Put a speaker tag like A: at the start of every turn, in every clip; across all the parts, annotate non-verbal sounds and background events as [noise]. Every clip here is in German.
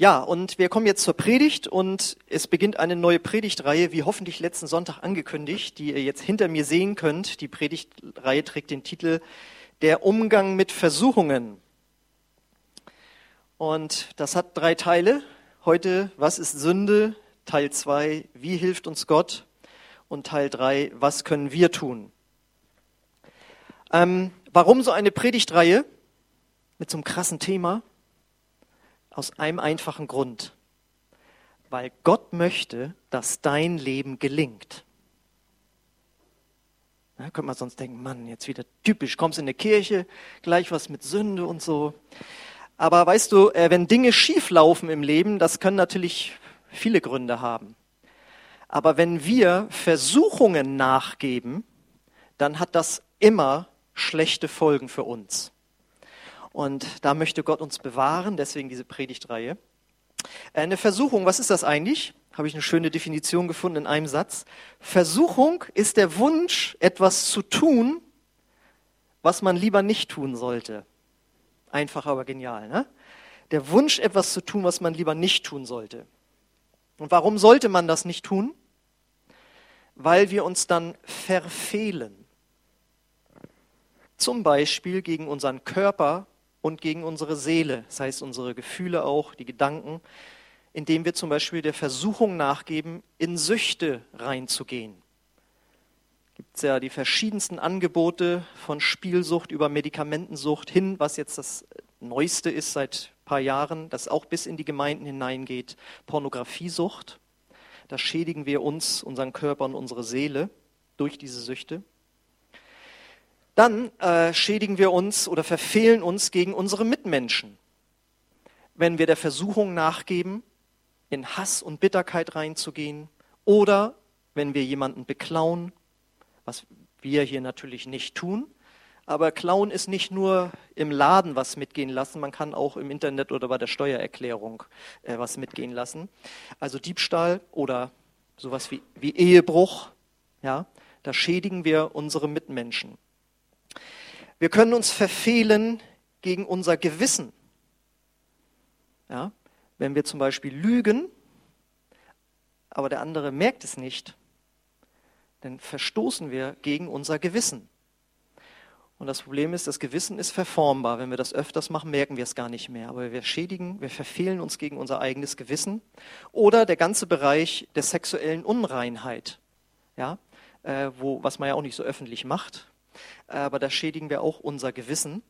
A: Ja, und wir kommen jetzt zur Predigt und es beginnt eine neue Predigtreihe, wie hoffentlich letzten Sonntag angekündigt, die ihr jetzt hinter mir sehen könnt. Die Predigtreihe trägt den Titel Der Umgang mit Versuchungen. Und das hat drei Teile. Heute, was ist Sünde? Teil zwei, wie hilft uns Gott? Und Teil drei, was können wir tun? Ähm, warum so eine Predigtreihe mit so einem krassen Thema? Aus einem einfachen Grund. Weil Gott möchte, dass dein Leben gelingt. Da könnte man sonst denken, Mann, jetzt wieder typisch, kommst in die Kirche, gleich was mit Sünde und so. Aber weißt du, äh, wenn Dinge schief laufen im Leben, das können natürlich viele Gründe haben. Aber wenn wir Versuchungen nachgeben, dann hat das immer schlechte Folgen für uns. Und da möchte Gott uns bewahren, deswegen diese Predigtreihe. Eine Versuchung, was ist das eigentlich? Habe ich eine schöne Definition gefunden in einem Satz. Versuchung ist der Wunsch, etwas zu tun, was man lieber nicht tun sollte. Einfach, aber genial. Ne? Der Wunsch, etwas zu tun, was man lieber nicht tun sollte. Und warum sollte man das nicht tun? Weil wir uns dann verfehlen. Zum Beispiel gegen unseren Körper und gegen unsere Seele, das heißt unsere Gefühle auch, die Gedanken, indem wir zum Beispiel der Versuchung nachgeben, in Süchte reinzugehen. Gibt es ja die verschiedensten Angebote von Spielsucht über Medikamentensucht hin, was jetzt das Neueste ist seit ein paar Jahren, das auch bis in die Gemeinden hineingeht, Pornografiesucht. Da schädigen wir uns, unseren Körper und unsere Seele durch diese Süchte dann äh, schädigen wir uns oder verfehlen uns gegen unsere Mitmenschen. Wenn wir der Versuchung nachgeben, in Hass und Bitterkeit reinzugehen oder wenn wir jemanden beklauen, was wir hier natürlich nicht tun. Aber klauen ist nicht nur im Laden was mitgehen lassen, man kann auch im Internet oder bei der Steuererklärung äh, was mitgehen lassen. Also Diebstahl oder sowas wie, wie Ehebruch, ja, da schädigen wir unsere Mitmenschen. Wir können uns verfehlen gegen unser Gewissen. Ja, wenn wir zum Beispiel lügen, aber der andere merkt es nicht, dann verstoßen wir gegen unser Gewissen. Und das Problem ist, das Gewissen ist verformbar. Wenn wir das öfters machen, merken wir es gar nicht mehr. Aber wir schädigen, wir verfehlen uns gegen unser eigenes Gewissen. Oder der ganze Bereich der sexuellen Unreinheit, ja, äh, wo, was man ja auch nicht so öffentlich macht aber da schädigen wir auch unser Gewissen.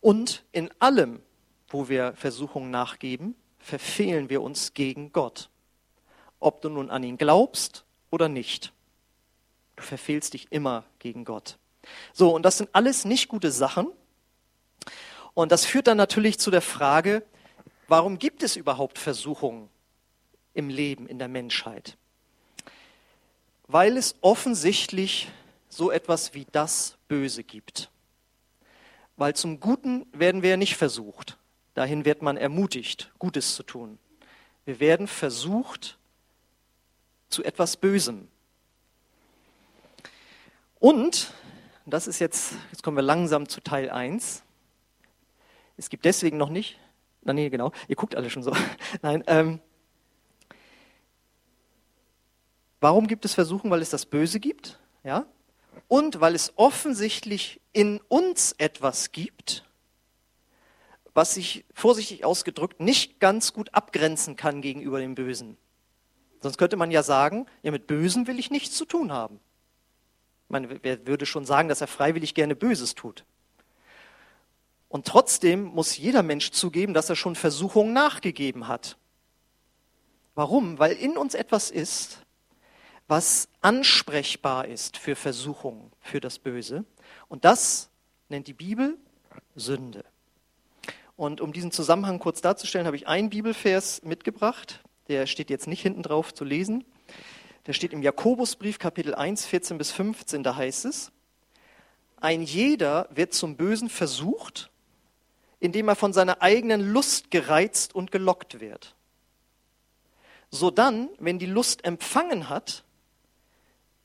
A: Und in allem, wo wir Versuchungen nachgeben, verfehlen wir uns gegen Gott. Ob du nun an ihn glaubst oder nicht. Du verfehlst dich immer gegen Gott. So, und das sind alles nicht gute Sachen. Und das führt dann natürlich zu der Frage, warum gibt es überhaupt Versuchungen im Leben, in der Menschheit? Weil es offensichtlich so etwas wie das Böse gibt. Weil zum Guten werden wir ja nicht versucht. Dahin wird man ermutigt, Gutes zu tun. Wir werden versucht zu etwas Bösem. Und, das ist jetzt, jetzt kommen wir langsam zu Teil 1. Es gibt deswegen noch nicht, na nee, genau, ihr guckt alle schon so. [laughs] Nein, ähm, warum gibt es Versuchen? Weil es das Böse gibt, ja? Und weil es offensichtlich in uns etwas gibt, was sich vorsichtig ausgedrückt nicht ganz gut abgrenzen kann gegenüber dem Bösen. Sonst könnte man ja sagen, ja, mit Bösen will ich nichts zu tun haben. Meine, wer würde schon sagen, dass er freiwillig gerne Böses tut? Und trotzdem muss jeder Mensch zugeben, dass er schon Versuchungen nachgegeben hat. Warum? Weil in uns etwas ist, was ansprechbar ist für Versuchungen, für das Böse. Und das nennt die Bibel Sünde. Und um diesen Zusammenhang kurz darzustellen, habe ich einen Bibelvers mitgebracht. Der steht jetzt nicht hinten drauf zu lesen. Der steht im Jakobusbrief Kapitel 1, 14 bis 15. Da heißt es, ein jeder wird zum Bösen versucht, indem er von seiner eigenen Lust gereizt und gelockt wird. Sodann, wenn die Lust empfangen hat,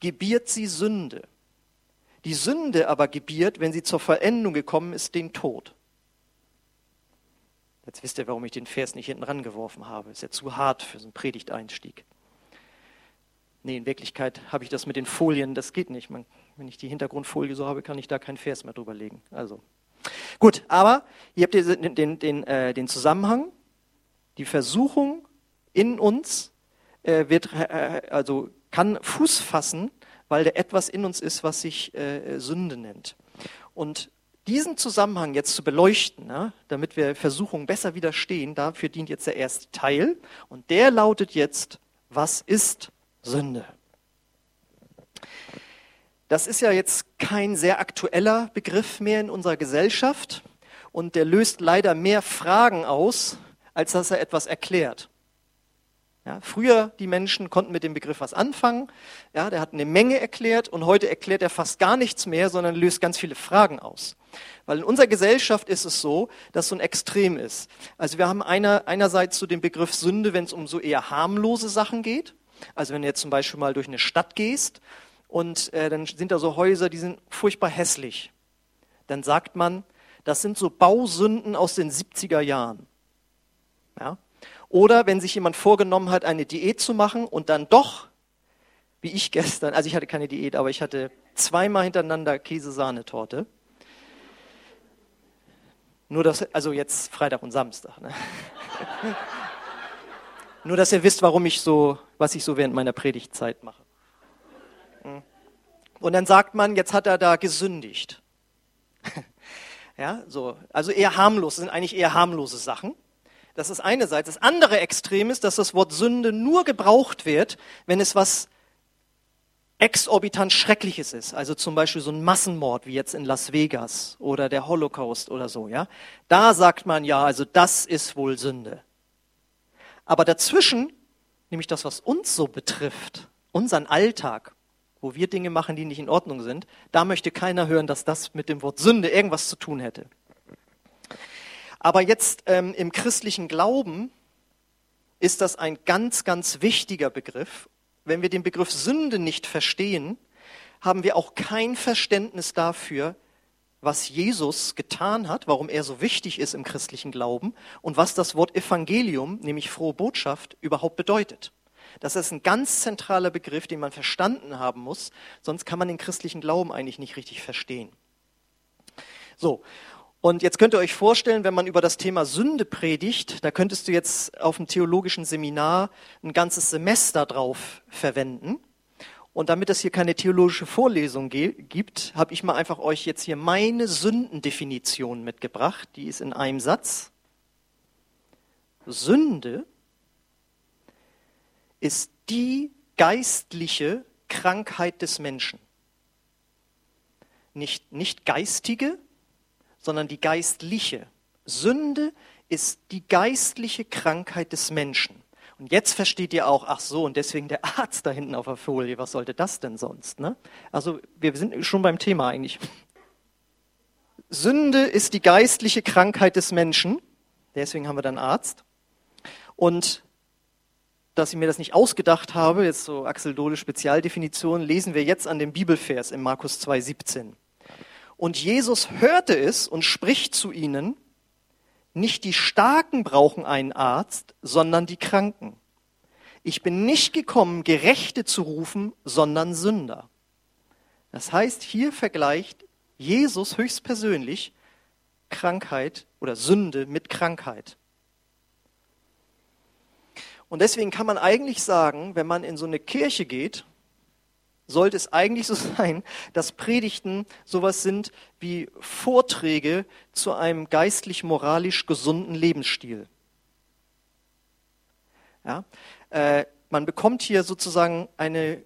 A: gebiert sie Sünde. Die Sünde aber gebiert, wenn sie zur Vollendung gekommen ist, den Tod. Jetzt wisst ihr, warum ich den Vers nicht hinten rangeworfen habe. Ist ja zu hart für so einen Predigteinstieg. Nee, in Wirklichkeit habe ich das mit den Folien, das geht nicht. Man, wenn ich die Hintergrundfolie so habe, kann ich da keinen Vers mehr drüber legen. Also, gut, aber hier habt ihr den, den, den, äh, den Zusammenhang. Die Versuchung in uns äh, wird, äh, also kann Fuß fassen, weil da etwas in uns ist, was sich äh, Sünde nennt. Und diesen Zusammenhang jetzt zu beleuchten, ja, damit wir Versuchungen besser widerstehen, dafür dient jetzt der erste Teil. Und der lautet jetzt, was ist Sünde? Das ist ja jetzt kein sehr aktueller Begriff mehr in unserer Gesellschaft und der löst leider mehr Fragen aus, als dass er etwas erklärt. Ja, früher die Menschen konnten mit dem Begriff was anfangen. Ja, der hat eine Menge erklärt und heute erklärt er fast gar nichts mehr, sondern löst ganz viele Fragen aus. Weil in unserer Gesellschaft ist es so, dass so ein Extrem ist. Also wir haben einer, einerseits so den Begriff Sünde, wenn es um so eher harmlose Sachen geht. Also wenn du jetzt zum Beispiel mal durch eine Stadt gehst und äh, dann sind da so Häuser, die sind furchtbar hässlich. Dann sagt man, das sind so Bausünden aus den 70er Jahren. Ja? Oder wenn sich jemand vorgenommen hat, eine Diät zu machen und dann doch, wie ich gestern, also ich hatte keine Diät, aber ich hatte zweimal hintereinander Käsesahnetorte. Nur das, also jetzt Freitag und Samstag. Ne? [laughs] Nur, dass ihr wisst, warum ich so, was ich so während meiner Predigtzeit mache. Hm. Und dann sagt man, jetzt hat er da gesündigt. [laughs] Ja, so. Also eher harmlos, das sind eigentlich eher harmlose Sachen. Das ist eine Seite. Das andere Extrem ist, dass das Wort Sünde nur gebraucht wird, wenn es was exorbitant Schreckliches ist. Also zum Beispiel so ein Massenmord wie jetzt in Las Vegas oder der Holocaust oder so. Ja, da sagt man ja, also das ist wohl Sünde. Aber dazwischen, nämlich das, was uns so betrifft, unseren Alltag, wo wir Dinge machen, die nicht in Ordnung sind, da möchte keiner hören, dass das mit dem Wort Sünde irgendwas zu tun hätte. Aber jetzt ähm, im christlichen Glauben ist das ein ganz, ganz wichtiger Begriff. Wenn wir den Begriff Sünde nicht verstehen, haben wir auch kein Verständnis dafür, was Jesus getan hat, warum er so wichtig ist im christlichen Glauben und was das Wort Evangelium, nämlich frohe Botschaft, überhaupt bedeutet. Das ist ein ganz zentraler Begriff, den man verstanden haben muss, sonst kann man den christlichen Glauben eigentlich nicht richtig verstehen. So, und jetzt könnt ihr euch vorstellen, wenn man über das Thema Sünde predigt, da könntest du jetzt auf dem theologischen Seminar ein ganzes Semester drauf verwenden. Und damit es hier keine theologische Vorlesung gibt, habe ich mal einfach euch jetzt hier meine Sündendefinition mitgebracht. Die ist in einem Satz. Sünde ist die geistliche Krankheit des Menschen. Nicht, nicht geistige, sondern die geistliche. Sünde ist die geistliche Krankheit des Menschen. Und jetzt versteht ihr auch, ach so, und deswegen der Arzt da hinten auf der Folie, was sollte das denn sonst? Ne? Also wir sind schon beim Thema eigentlich. Sünde ist die geistliche Krankheit des Menschen, deswegen haben wir dann Arzt. Und dass ich mir das nicht ausgedacht habe, jetzt so Axel Dole Spezialdefinition, lesen wir jetzt an dem Bibelvers in Markus 2,17. Und Jesus hörte es und spricht zu ihnen, nicht die Starken brauchen einen Arzt, sondern die Kranken. Ich bin nicht gekommen, Gerechte zu rufen, sondern Sünder. Das heißt, hier vergleicht Jesus höchstpersönlich Krankheit oder Sünde mit Krankheit. Und deswegen kann man eigentlich sagen, wenn man in so eine Kirche geht sollte es eigentlich so [laughs] sein, dass Predigten sowas sind wie Vorträge zu einem geistlich-moralisch gesunden Lebensstil. Ja? Äh, man bekommt hier sozusagen eine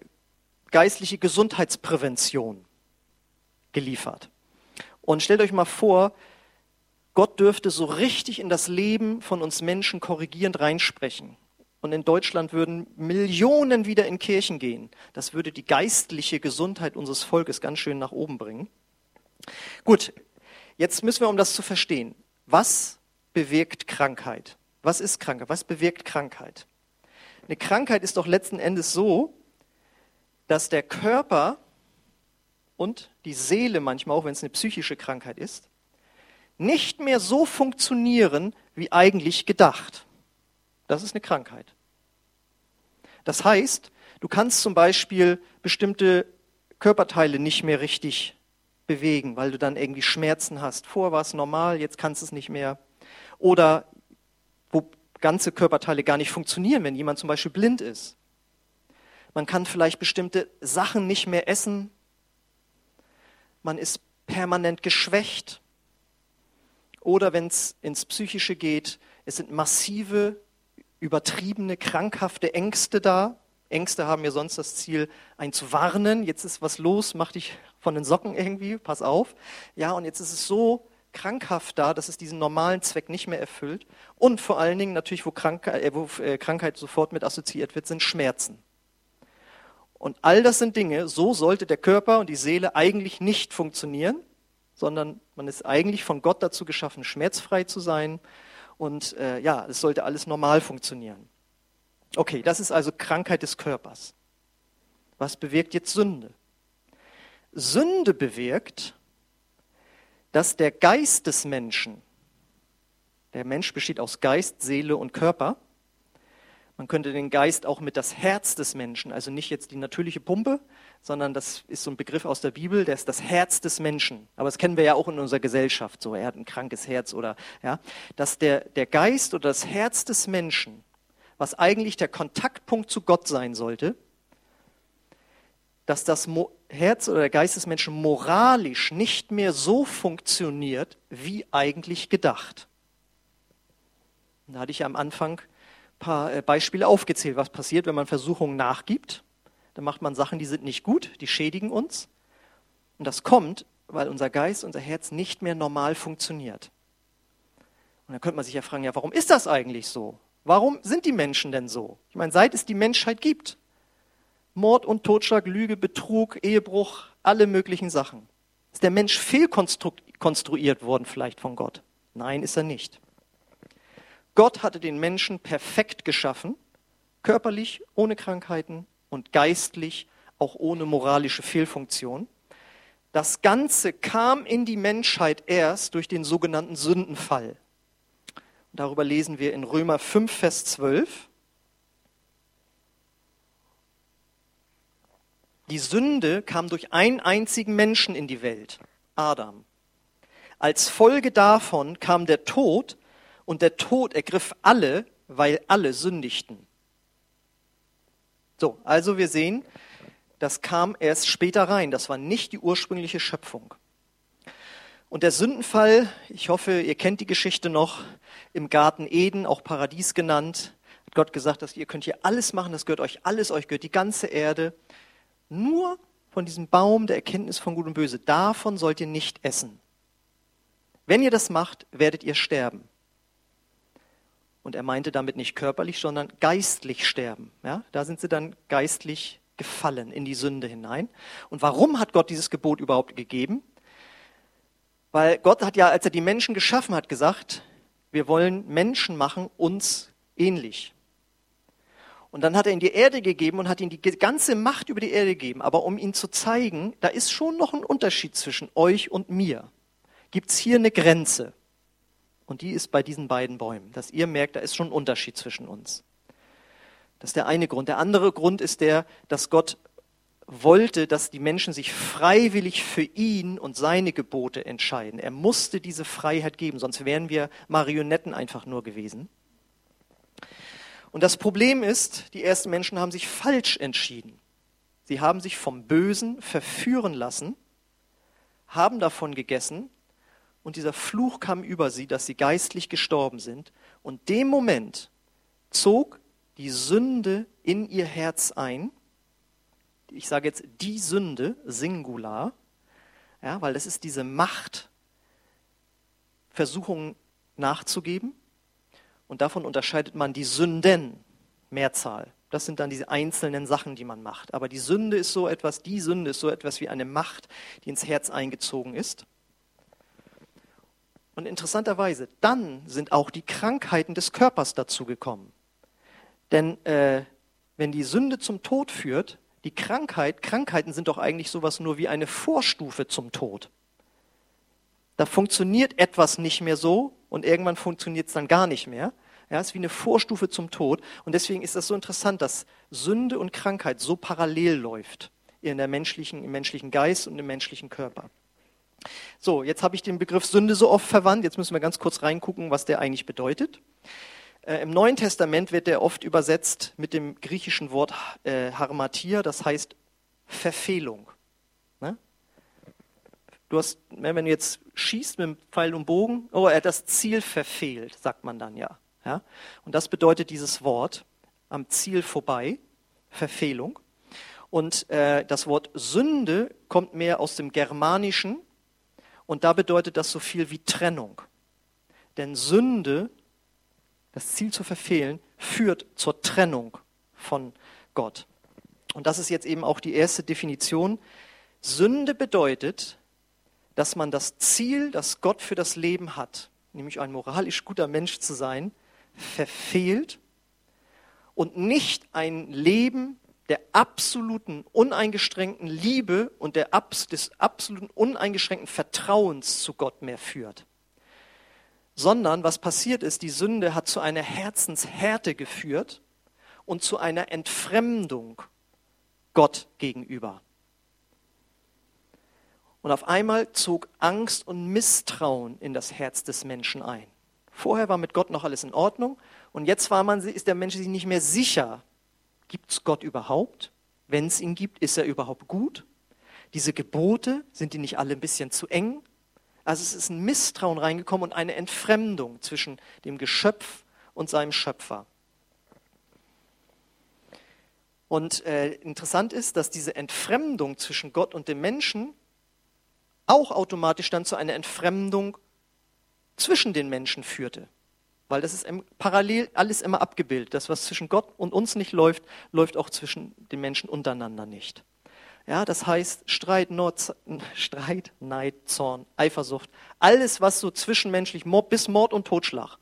A: geistliche Gesundheitsprävention geliefert. Und stellt euch mal vor, Gott dürfte so richtig in das Leben von uns Menschen korrigierend reinsprechen und in Deutschland würden Millionen wieder in Kirchen gehen. Das würde die geistliche Gesundheit unseres Volkes ganz schön nach oben bringen. Gut, jetzt müssen wir, um das zu verstehen, was bewirkt Krankheit? Was ist Krankheit? Was bewirkt Krankheit? Eine Krankheit ist doch letzten Endes so, dass der Körper und die Seele manchmal, auch wenn es eine psychische Krankheit ist, nicht mehr so funktionieren, wie eigentlich gedacht. Das ist eine Krankheit. Das heißt, du kannst zum Beispiel bestimmte Körperteile nicht mehr richtig bewegen, weil du dann irgendwie Schmerzen hast. Vor war es normal, jetzt kannst du es nicht mehr. Oder wo ganze Körperteile gar nicht funktionieren, wenn jemand zum Beispiel blind ist. Man kann vielleicht bestimmte Sachen nicht mehr essen. Man ist permanent geschwächt. Oder wenn es ins Psychische geht, es sind massive, übertriebene, krankhafte Ängste da. Ängste haben ja sonst das Ziel, einen zu warnen. Jetzt ist was los, mach dich von den Socken irgendwie, pass auf. Ja, und jetzt ist es so krankhaft da, dass es diesen normalen Zweck nicht mehr erfüllt. Und vor allen Dingen natürlich, wo, Krankheit, äh, wo äh, Krankheit sofort mit assoziiert wird, sind Schmerzen. Und all das sind Dinge, so sollte der Körper und die Seele eigentlich nicht funktionieren, sondern man ist eigentlich von Gott dazu geschaffen, schmerzfrei zu sein. Und äh, ja, es sollte alles normal funktionieren. Okay, das ist also Krankheit des Körpers. Was bewirkt jetzt Sünde? Sünde bewirkt, dass der Geist des Menschen, der Mensch besteht aus Geist, Seele und Körper, man könnte den Geist auch mit das Herz des Menschen, also nicht jetzt die natürliche Pumpe, sondern das ist so ein Begriff aus der Bibel, der ist das Herz des Menschen. Aber das kennen wir ja auch in unserer Gesellschaft, so er hat ein krankes Herz oder ja, dass der, der Geist oder das Herz des Menschen, was eigentlich der Kontaktpunkt zu Gott sein sollte, dass das Herz oder der Geist des Menschen moralisch nicht mehr so funktioniert, wie eigentlich gedacht. Da hatte ich am Anfang ein paar äh, Beispiele aufgezählt, was passiert, wenn man Versuchungen nachgibt. Dann macht man Sachen, die sind nicht gut, die schädigen uns. Und das kommt, weil unser Geist, unser Herz nicht mehr normal funktioniert. Und dann könnte man sich ja fragen, ja, warum ist das eigentlich so? Warum sind die Menschen denn so? Ich meine, seit es die Menschheit gibt, Mord und Totschlag, Lüge, Betrug, Ehebruch, alle möglichen Sachen. Ist der Mensch fehlkonstruiert worden vielleicht von Gott? Nein, ist er nicht. Gott hatte den Menschen perfekt geschaffen, körperlich ohne Krankheiten und geistlich auch ohne moralische Fehlfunktion. Das Ganze kam in die Menschheit erst durch den sogenannten Sündenfall. Darüber lesen wir in Römer 5, Vers 12. Die Sünde kam durch einen einzigen Menschen in die Welt, Adam. Als Folge davon kam der Tod und der Tod ergriff alle, weil alle sündigten. So, also wir sehen, das kam erst später rein. Das war nicht die ursprüngliche Schöpfung. Und der Sündenfall, ich hoffe, ihr kennt die Geschichte noch, im Garten Eden, auch Paradies genannt, hat Gott gesagt, dass ihr könnt hier alles machen, das gehört euch alles, euch gehört die ganze Erde. Nur von diesem Baum der Erkenntnis von Gut und Böse, davon sollt ihr nicht essen. Wenn ihr das macht, werdet ihr sterben. Und er meinte damit nicht körperlich, sondern geistlich sterben. Ja, da sind sie dann geistlich gefallen in die Sünde hinein. Und warum hat Gott dieses Gebot überhaupt gegeben? Weil Gott hat ja, als er die Menschen geschaffen hat, gesagt, wir wollen Menschen machen, uns ähnlich. Und dann hat er ihnen die Erde gegeben und hat ihnen die ganze Macht über die Erde gegeben. Aber um ihnen zu zeigen, da ist schon noch ein Unterschied zwischen euch und mir. Gibt es hier eine Grenze? Und die ist bei diesen beiden Bäumen, dass ihr merkt, da ist schon ein Unterschied zwischen uns. Das ist der eine Grund. Der andere Grund ist der, dass Gott wollte, dass die Menschen sich freiwillig für ihn und seine Gebote entscheiden. Er musste diese Freiheit geben, sonst wären wir Marionetten einfach nur gewesen. Und das Problem ist, die ersten Menschen haben sich falsch entschieden. Sie haben sich vom Bösen verführen lassen, haben davon gegessen und dieser Fluch kam über sie, dass sie geistlich gestorben sind. Und dem Moment zog die Sünde in ihr Herz ein. Ich sage jetzt die Sünde, Singular, ja, weil das ist diese Macht, Versuchungen nachzugeben, und davon unterscheidet man die Sünden, Mehrzahl. Das sind dann diese einzelnen Sachen, die man macht. Aber die Sünde ist so etwas, die Sünde ist so etwas wie eine Macht, die ins Herz eingezogen ist. Und interessanterweise, dann sind auch die Krankheiten des Körpers dazugekommen. Denn äh, wenn die Sünde zum Tod führt, die Krankheit, Krankheiten sind doch eigentlich sowas nur wie eine Vorstufe zum Tod. Da funktioniert etwas nicht mehr so und irgendwann funktioniert es dann gar nicht mehr. Ja, es ist wie eine Vorstufe zum Tod. Und deswegen ist das so interessant, dass Sünde und Krankheit so parallel läuft in der menschlichen, im menschlichen Geist und im menschlichen Körper. So, jetzt habe ich den Begriff Sünde so oft verwandt. Jetzt müssen wir ganz kurz reingucken, was der eigentlich bedeutet. Äh, Im Neuen Testament wird der oft übersetzt mit dem griechischen Wort äh, Harmatia, das heißt Verfehlung. Ne? Du hast, ne, wenn du jetzt schießt mit dem Pfeil und Bogen, oh, er hat das Ziel verfehlt, sagt man dann ja. ja? Und das bedeutet dieses Wort am Ziel vorbei, Verfehlung. Und äh, das Wort Sünde kommt mehr aus dem Germanischen und da bedeutet das so viel wie Trennung. Denn Sünde, das Ziel zu verfehlen, führt zur Trennung von Gott. Und das ist jetzt eben auch die erste Definition. Sünde bedeutet, dass man das Ziel, das Gott für das Leben hat, nämlich ein moralisch guter Mensch zu sein, verfehlt und nicht ein Leben der absoluten, uneingeschränkten Liebe und der, des absoluten, uneingeschränkten Vertrauens zu Gott mehr führt. Sondern was passiert ist, die Sünde hat zu einer Herzenshärte geführt und zu einer Entfremdung Gott gegenüber. Und auf einmal zog Angst und Misstrauen in das Herz des Menschen ein. Vorher war mit Gott noch alles in Ordnung und jetzt war man, ist der Mensch sich nicht mehr sicher, Gibt es Gott überhaupt? Wenn es ihn gibt, ist er überhaupt gut? Diese Gebote, sind die nicht alle ein bisschen zu eng? Also es ist ein Misstrauen reingekommen und eine Entfremdung zwischen dem Geschöpf und seinem Schöpfer. Und äh, interessant ist, dass diese Entfremdung zwischen Gott und dem Menschen auch automatisch dann zu einer Entfremdung zwischen den Menschen führte. Weil das ist parallel alles immer abgebildet. Das, was zwischen Gott und uns nicht läuft, läuft auch zwischen den Menschen untereinander nicht. Ja, das heißt Streit, Nord, [laughs] Streit, Neid, Zorn, Eifersucht, alles, was so zwischenmenschlich bis Mord und Totschlag,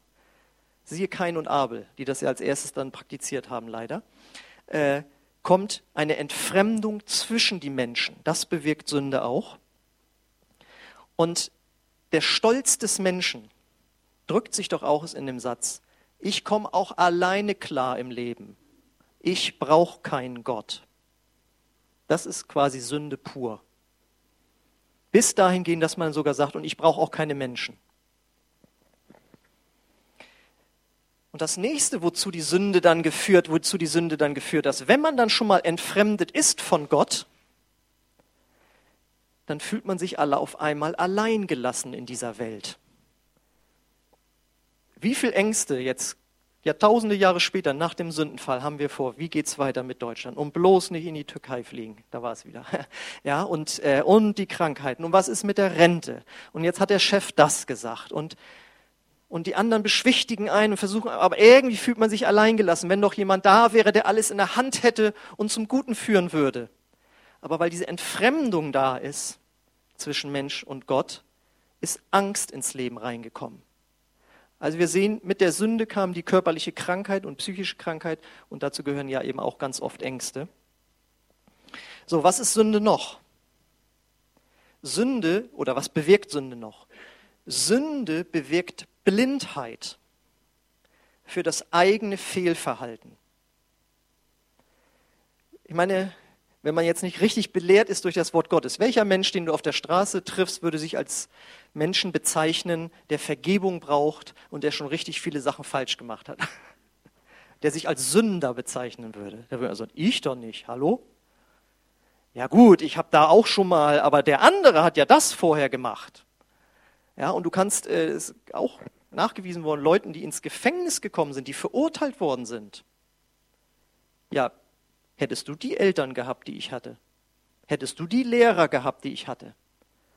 A: siehe Kain und Abel, die das ja als erstes dann praktiziert haben, leider, äh, kommt eine Entfremdung zwischen die Menschen. Das bewirkt Sünde auch. Und der Stolz des Menschen, drückt sich doch auch in dem Satz, ich komme auch alleine klar im Leben. Ich brauche keinen Gott. Das ist quasi Sünde pur. Bis dahin gehen, dass man sogar sagt, und ich brauche auch keine Menschen. Und das nächste, wozu die Sünde dann geführt, wozu die Sünde dann geführt ist, wenn man dann schon mal entfremdet ist von Gott, dann fühlt man sich alle auf einmal allein gelassen in dieser Welt. Wie viel Ängste jetzt, Jahrtausende Jahre später, nach dem Sündenfall, haben wir vor, wie geht es weiter mit Deutschland? Und bloß nicht in die Türkei fliegen. Da war es wieder. [laughs] Ja, und, äh, und die Krankheiten. Und was ist mit der Rente? Und jetzt hat der Chef das gesagt. Und, und die anderen beschwichtigen einen und versuchen, aber irgendwie fühlt man sich alleingelassen, wenn doch jemand da wäre, der alles in der Hand hätte und zum Guten führen würde. Aber weil diese Entfremdung da ist zwischen Mensch und Gott, ist Angst ins Leben reingekommen. Also wir sehen, mit der Sünde kam die körperliche Krankheit und psychische Krankheit und dazu gehören ja eben auch ganz oft Ängste. So, was ist Sünde noch? Sünde oder was bewirkt Sünde noch? Sünde bewirkt Blindheit für das eigene Fehlverhalten. Ich meine, wenn man jetzt nicht richtig belehrt ist durch das Wort Gottes. Welcher Mensch, den du auf der Straße triffst, würde sich als Menschen bezeichnen, der Vergebung braucht und der schon richtig viele Sachen falsch gemacht hat? [laughs] Der sich als Sünder bezeichnen würde. Der würde sagen, ich doch nicht, hallo? Ja gut, ich habe da auch schon mal, aber der andere hat ja das vorher gemacht. Ja, und du kannst, äh, ist auch nachgewiesen worden, Leuten, die ins Gefängnis gekommen sind, die verurteilt worden sind. Ja, Hättest du die Eltern gehabt, die ich hatte? Hättest du die Lehrer gehabt, die ich hatte?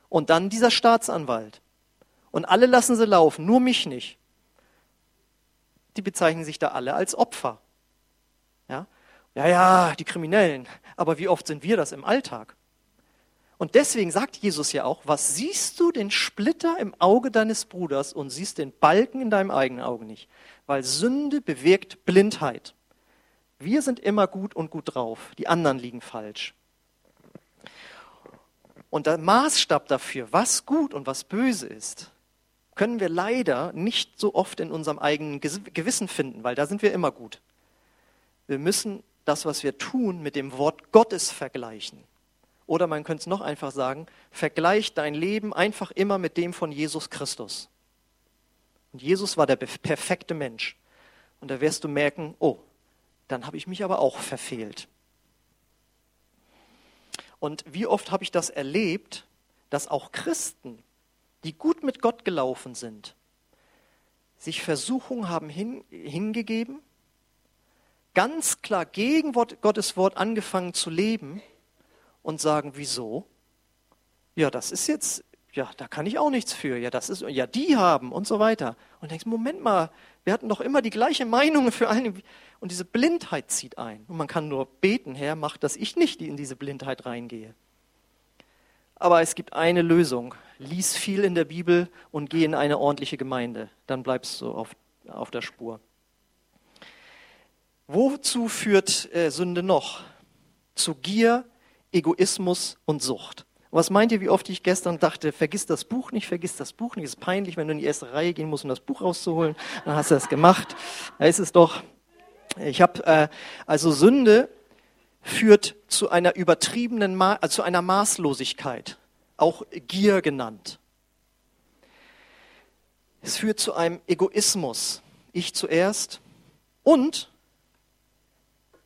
A: Und dann dieser Staatsanwalt. Und alle lassen sie laufen, nur mich nicht. Die bezeichnen sich da alle als Opfer. Ja, ja, ja die Kriminellen. Aber wie oft sind wir das im Alltag? Und deswegen sagt Jesus ja auch, was siehst du den Splitter im Auge deines Bruders und siehst den Balken in deinem eigenen Auge nicht? Weil Sünde bewirkt Blindheit. Wir sind immer gut und gut drauf, die anderen liegen falsch. Und der Maßstab dafür, was gut und was böse ist, können wir leider nicht so oft in unserem eigenen Gewissen finden, weil da sind wir immer gut. Wir müssen das, was wir tun, mit dem Wort Gottes vergleichen. Oder man könnte es noch einfach sagen, vergleich dein Leben einfach immer mit dem von Jesus Christus. Und Jesus war der perfekte Mensch. Und da wirst du merken, oh, dann habe ich mich aber auch verfehlt. Und wie oft habe ich das erlebt, dass auch Christen, die gut mit Gott gelaufen sind, sich Versuchungen haben hin, hingegeben, ganz klar gegen Gottes Wort angefangen zu leben und sagen, wieso? Ja, das ist jetzt, ja, da kann ich auch nichts für. Ja, das ist, ja, die haben und so weiter. Und denkst, Moment mal, wir hatten doch immer die gleiche Meinung für alle. Und diese Blindheit zieht ein. Und man kann nur beten, Herr, mach, dass ich nicht in diese Blindheit reingehe. Aber es gibt eine Lösung. Lies viel in der Bibel und geh in eine ordentliche Gemeinde. Dann bleibst du auf, auf der Spur. Wozu führt äh, Sünde noch? Zu Gier, Egoismus und Sucht. Was meint ihr, wie oft ich gestern dachte, vergiss das Buch nicht, vergiss das Buch nicht. Es ist peinlich, wenn du in die erste Reihe gehen musst, um das Buch rauszuholen. Dann hast du das gemacht. Da ist es doch. Ich habe äh, also Sünde führt zu einer übertriebenen, Ma also zu einer Maßlosigkeit, auch Gier genannt. Es führt zu einem Egoismus, ich zuerst, und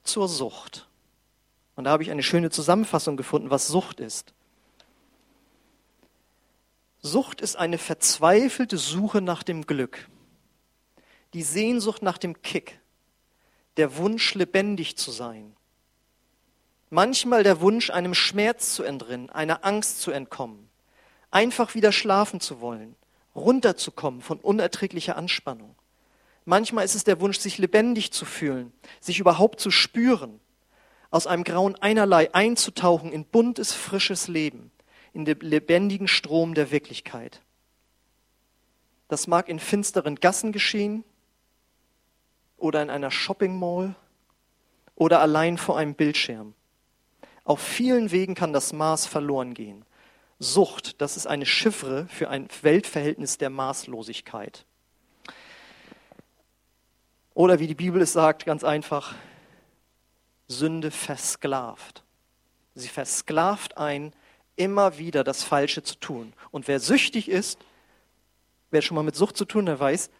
A: zur Sucht. Und da habe ich eine schöne Zusammenfassung gefunden, was Sucht ist. Sucht ist eine verzweifelte Suche nach dem Glück, die Sehnsucht nach dem Kick, der Wunsch, lebendig zu sein. Manchmal der Wunsch, einem Schmerz zu entrinnen, einer Angst zu entkommen, einfach wieder schlafen zu wollen, runterzukommen von unerträglicher Anspannung. Manchmal ist es der Wunsch, sich lebendig zu fühlen, sich überhaupt zu spüren, aus einem grauen Einerlei einzutauchen in buntes, frisches Leben, in den lebendigen Strom der Wirklichkeit. Das mag in finsteren Gassen geschehen oder in einer Shopping Mall oder allein vor einem Bildschirm. Auf vielen Wegen kann das Maß verloren gehen. Sucht, das ist eine Chiffre für ein Weltverhältnis der Maßlosigkeit. Oder wie die Bibel es sagt, ganz einfach, Sünde versklavt. Sie versklavt ein, immer wieder das Falsche zu tun. Und wer süchtig ist, wer schon mal mit Sucht zu tun hat, weiß,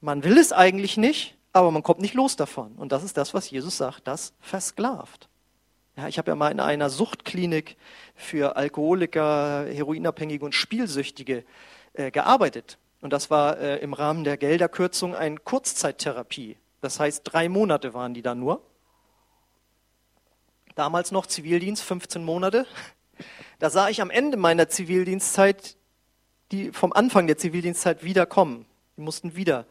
A: man will es eigentlich nicht, aber man kommt nicht los davon. Und das ist das, was Jesus sagt, das versklavt. Ja, ich habe ja mal in einer Suchtklinik für Alkoholiker, Heroinabhängige und Spielsüchtige äh, gearbeitet. Und das war äh, im Rahmen der Gelderkürzung eine Kurzzeittherapie. Das heißt, drei Monate waren die da nur. Damals noch Zivildienst, 15 Monate. Da sah ich am Ende meiner Zivildienstzeit, die vom Anfang der Zivildienstzeit wiederkommen. Die mussten wieder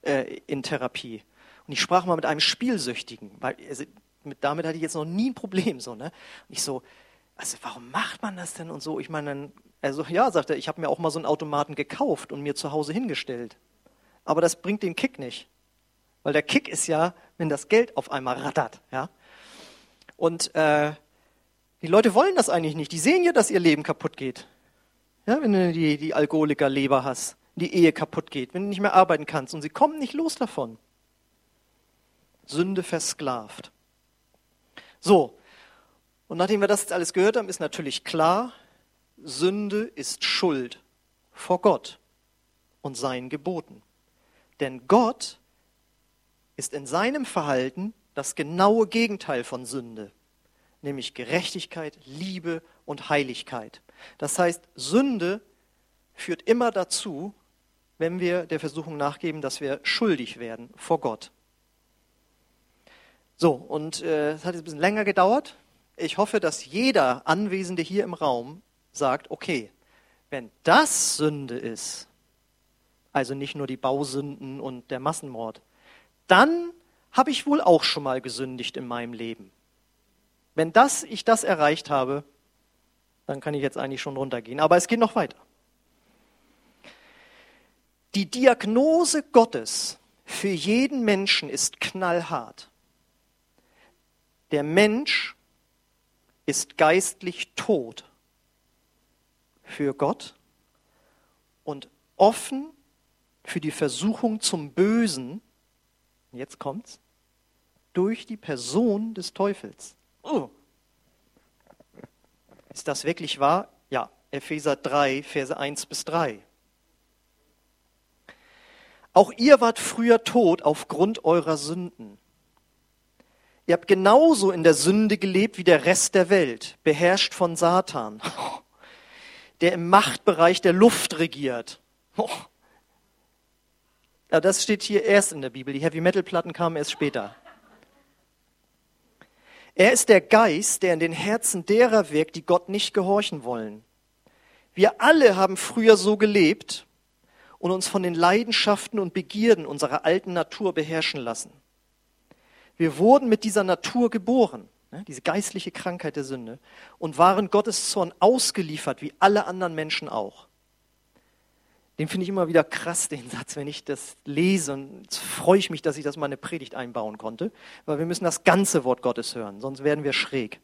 A: äh, in Therapie. Und ich sprach mal mit einem Spielsüchtigen, weil also, mit, damit hatte ich jetzt noch nie ein Problem. So, ne? Und ich so, also warum macht man das denn und so? Ich meine, dann also ja, sagt er, ich habe mir auch mal so einen Automaten gekauft und mir zu Hause hingestellt. Aber das bringt den Kick nicht. Weil der Kick ist ja, wenn das Geld auf einmal rattert. Ja? Und äh, die Leute wollen das eigentlich nicht. Die sehen ja, dass ihr Leben kaputt geht. Ja, wenn du die, die Alkoholiker-Leber hast, die Ehe kaputt geht, wenn du nicht mehr arbeiten kannst und sie kommen nicht los davon. Sünde versklavt. So, und nachdem wir das jetzt alles gehört haben, ist natürlich klar, Sünde ist Schuld vor Gott und seinen Geboten. Denn Gott ist in seinem Verhalten das genaue Gegenteil von Sünde, nämlich Gerechtigkeit, Liebe und Heiligkeit. Das heißt, Sünde führt immer dazu, wenn wir der Versuchung nachgeben, dass wir schuldig werden vor Gott. So, und äh, es äh, hat jetzt ein bisschen länger gedauert. Ich hoffe, dass jeder Anwesende hier im Raum sagt, okay, wenn das Sünde ist, also nicht nur die Bausünden und der Massenmord, dann habe ich wohl auch schon mal gesündigt in meinem Leben. Wenn das, ich das erreicht habe, dann kann ich jetzt eigentlich schon runtergehen. Aber es geht noch weiter. Die Diagnose Gottes für jeden Menschen ist knallhart. Der Mensch ist geistlich tot für Gott und offen für die Versuchung zum Bösen, jetzt kommt's, durch die Person des Teufels. Oh. Ist das wirklich wahr? Ja, Epheser 3, Verse 1 bis 3. Auch ihr wart früher tot aufgrund eurer Sünden. Ihr habt genauso in der Sünde gelebt wie der Rest der Welt, beherrscht von Satan, [laughs] der im Machtbereich der Luft regiert. [laughs] Ja, das steht hier erst in der Bibel. Die Heavy Metal Platten kamen erst später. Er ist der Geist, der in den Herzen derer wirkt, die Gott nicht gehorchen wollen. Wir alle haben früher so gelebt und uns von den Leidenschaften und Begierden unserer alten Natur beherrschen lassen. Wir wurden mit dieser Natur geboren, ne, diese geistliche Krankheit der Sünde, und waren Gottes Zorn ausgeliefert, wie alle anderen Menschen auch. Den finde ich immer wieder krass, den Satz, wenn ich das lese. Und jetzt freue ich mich, dass ich das mal in eine Predigt einbauen konnte, weil wir müssen das ganze Wort Gottes hören, sonst werden wir schräg.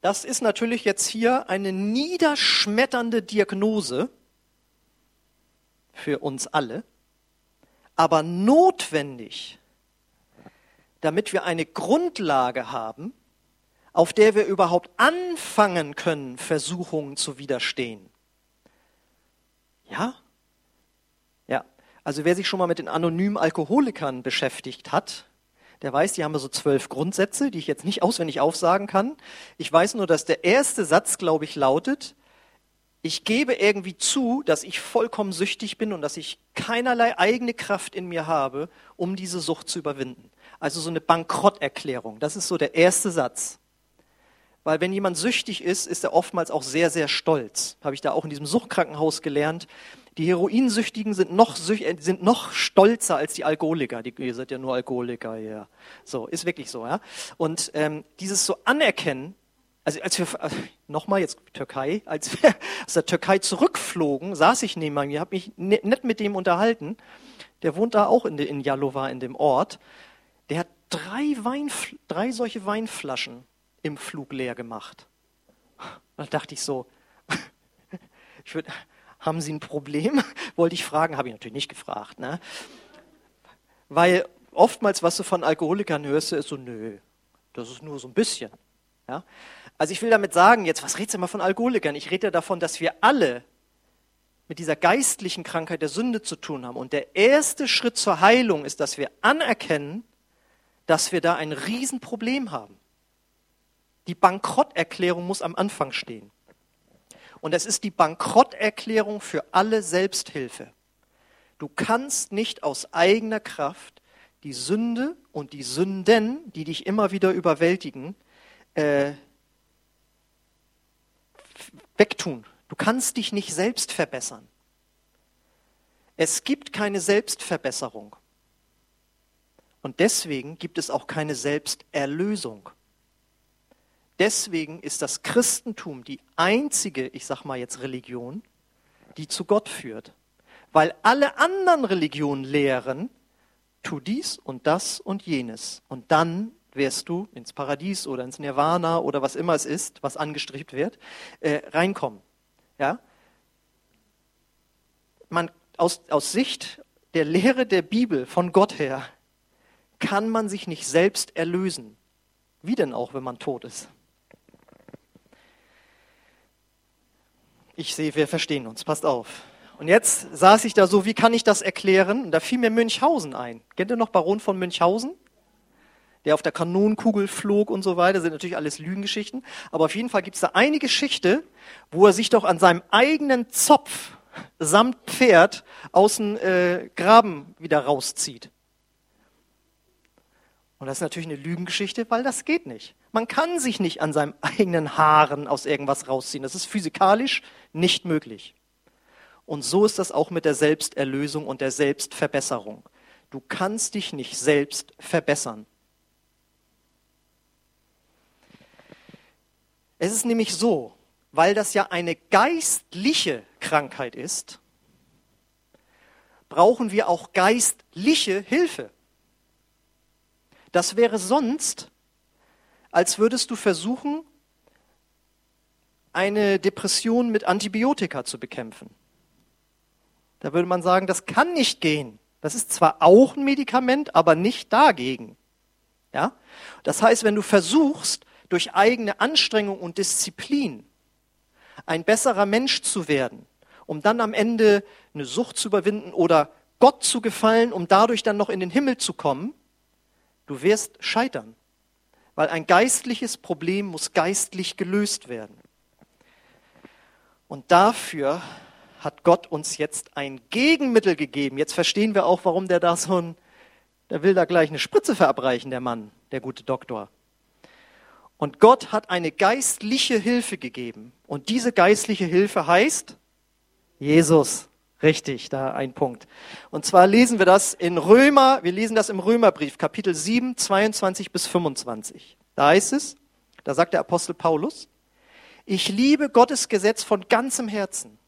A: Das ist natürlich jetzt hier eine niederschmetternde Diagnose für uns alle, aber notwendig, damit wir eine Grundlage haben, auf der wir überhaupt anfangen können, Versuchungen zu widerstehen. Ja? Ja. Also wer sich schon mal mit den anonymen Alkoholikern beschäftigt hat, der weiß, die haben so zwölf Grundsätze, die ich jetzt nicht auswendig aufsagen kann. Ich weiß nur, dass der erste Satz, glaube ich, lautet, ich gebe irgendwie zu, dass ich vollkommen süchtig bin und dass ich keinerlei eigene Kraft in mir habe, um diese Sucht zu überwinden. Also so eine Bankrotterklärung. Das ist so der erste Satz. Weil wenn jemand süchtig ist, ist er oftmals auch sehr, sehr stolz. Habe ich da auch in diesem Suchtkrankenhaus gelernt. Die Heroinsüchtigen sind noch, äh, sind noch stolzer als die Alkoholiker. Die, ihr seid ja nur Alkoholiker, ja. So, ist wirklich so, ja. Und ähm, dieses so anerkennen, also als wir, also nochmal jetzt Türkei, als wir [laughs] aus der Türkei zurückflogen, saß ich neben mir, habe mich ne, nett mit dem unterhalten. Der wohnt da auch in, in Jalova, in dem Ort. Der hat drei, Wein, drei solche Weinflaschen im Flug leer gemacht. Da dachte ich so, [laughs] ich würd, haben Sie ein Problem? [laughs] Wollte ich fragen, habe ich natürlich nicht gefragt. Ne? Weil oftmals, was du von Alkoholikern hörst, ist so, nö, das ist nur so ein bisschen. Ja? Also ich will damit sagen, jetzt, was redest du immer von Alkoholikern? Ich rede ja davon, dass wir alle mit dieser geistlichen Krankheit der Sünde zu tun haben. Und der erste Schritt zur Heilung ist, dass wir anerkennen, dass wir da ein Riesenproblem haben. Die Bankrotterklärung muss am Anfang stehen. Und es ist die Bankrotterklärung für alle Selbsthilfe. Du kannst nicht aus eigener Kraft die Sünde und die Sünden, die dich immer wieder überwältigen, äh, wegtun. Du kannst dich nicht selbst verbessern. Es gibt keine Selbstverbesserung. Und deswegen gibt es auch keine Selbsterlösung. Deswegen ist das Christentum die einzige, ich sag mal jetzt Religion, die zu Gott führt. Weil alle anderen Religionen lehren, tu dies und das und jenes. Und dann wirst du ins Paradies oder ins Nirvana oder was immer es ist, was angestrebt wird, äh, reinkommen. Ja? Man, aus, aus Sicht der Lehre der Bibel von Gott her kann man sich nicht selbst erlösen. Wie denn auch, wenn man tot ist? Ich sehe, wir verstehen uns. Passt auf. Und jetzt saß ich da so, wie kann ich das erklären? Und da fiel mir Münchhausen ein. Kennt ihr noch Baron von Münchhausen? Der auf der Kanonenkugel flog und so weiter, sind natürlich alles Lügengeschichten. Aber auf jeden Fall gibt es da eine Geschichte, wo er sich doch an seinem eigenen Zopf samt Pferd aus dem äh, Graben wieder rauszieht. Und das ist natürlich eine Lügengeschichte, weil das geht nicht. Man kann sich nicht an seinem eigenen Haaren aus irgendwas rausziehen. Das ist physikalisch nicht möglich. Und so ist das auch mit der Selbsterlösung und der Selbstverbesserung. Du kannst dich nicht selbst verbessern. Es ist nämlich so, weil das ja eine geistliche Krankheit ist, brauchen wir auch geistliche Hilfe. Das wäre sonst, als würdest du versuchen, eine Depression mit Antibiotika zu bekämpfen. Da würde man sagen, das kann nicht gehen. Das ist zwar auch ein Medikament, aber nicht dagegen. Ja? Das heißt, wenn du versuchst, durch eigene Anstrengung und Disziplin ein besserer Mensch zu werden, um dann am Ende eine Sucht zu überwinden oder Gott zu gefallen, um dadurch dann noch in den Himmel zu kommen, du wirst scheitern. Weil ein geistliches Problem muss geistlich gelöst werden. Und dafür hat Gott uns jetzt ein Gegenmittel gegeben. Jetzt verstehen wir auch, warum der da so ein, der will da gleich eine Spritze verabreichen, der Mann, der gute Doktor. Und Gott hat eine geistliche Hilfe gegeben. Und diese geistliche Hilfe heißt Jesus. Richtig, da ein Punkt. Und zwar lesen wir das in Römer, wir lesen das im Römerbrief, Kapitel 7, 22 bis 25. Da heißt es, da sagt der Apostel Paulus, ich liebe Gottes Gesetz von ganzem Herzen.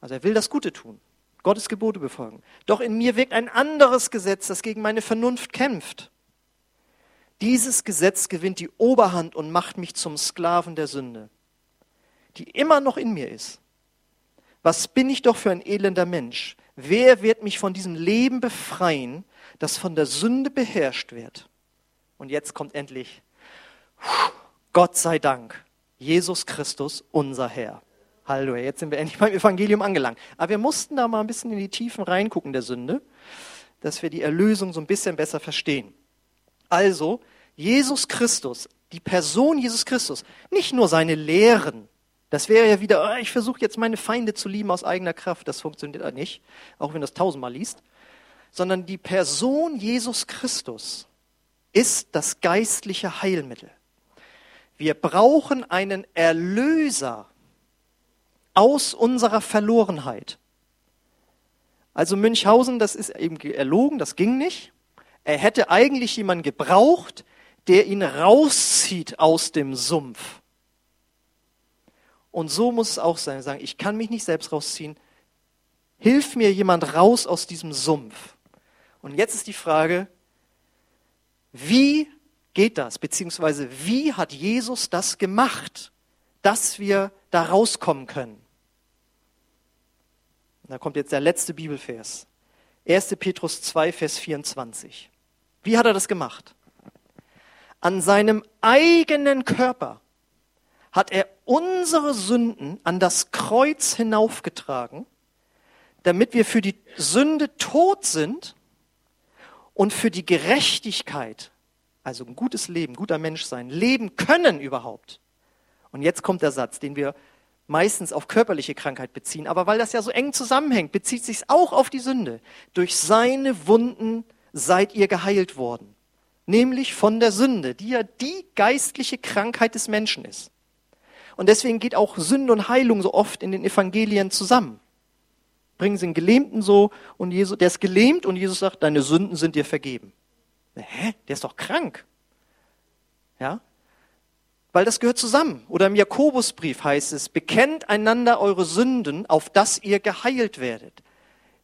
A: Also er will das Gute tun, Gottes Gebote befolgen. Doch in mir wirkt ein anderes Gesetz, das gegen meine Vernunft kämpft. Dieses Gesetz gewinnt die Oberhand und macht mich zum Sklaven der Sünde, die immer noch in mir ist. Was bin ich doch für ein elender Mensch? Wer wird mich von diesem Leben befreien, das von der Sünde beherrscht wird? Und jetzt kommt endlich, Gott sei Dank, Jesus Christus, unser Herr. Halleluja, jetzt sind wir endlich beim Evangelium angelangt. Aber wir mussten da mal ein bisschen in die Tiefen reingucken der Sünde, dass wir die Erlösung so ein bisschen besser verstehen. Also, Jesus Christus, die Person Jesus Christus, nicht nur seine Lehren, das wäre ja wieder, oh, ich versuche jetzt meine Feinde zu lieben aus eigener Kraft, das funktioniert nicht, auch wenn du das tausendmal liest, sondern die Person Jesus Christus ist das geistliche Heilmittel. Wir brauchen einen Erlöser aus unserer Verlorenheit. Also Münchhausen, das ist eben erlogen, das ging nicht. Er hätte eigentlich jemanden gebraucht, der ihn rauszieht aus dem Sumpf. Und so muss es auch sein. Sagen, ich kann mich nicht selbst rausziehen. Hilf mir jemand raus aus diesem Sumpf. Und jetzt ist die Frage, wie geht das? Beziehungsweise wie hat Jesus das gemacht, dass wir da rauskommen können? Da kommt jetzt der letzte Bibelvers. 1. Petrus 2, Vers 24. Wie hat er das gemacht? An seinem eigenen Körper hat er unsere Sünden an das Kreuz hinaufgetragen, damit wir für die Sünde tot sind und für die Gerechtigkeit also ein gutes Leben, guter Mensch sein, leben können überhaupt. Und jetzt kommt der Satz, den wir meistens auf körperliche Krankheit beziehen, aber weil das ja so eng zusammenhängt, bezieht sich auch auf die Sünde. Durch seine Wunden seid ihr geheilt worden, nämlich von der Sünde, die ja die geistliche Krankheit des Menschen ist. Und deswegen geht auch Sünde und Heilung so oft in den Evangelien zusammen. Bringen sie einen Gelähmten so und Jesus, der ist gelähmt und Jesus sagt, deine Sünden sind dir vergeben. Hä? Der ist doch krank. Ja? Weil das gehört zusammen. Oder im Jakobusbrief heißt es, bekennt einander eure Sünden, auf dass ihr geheilt werdet.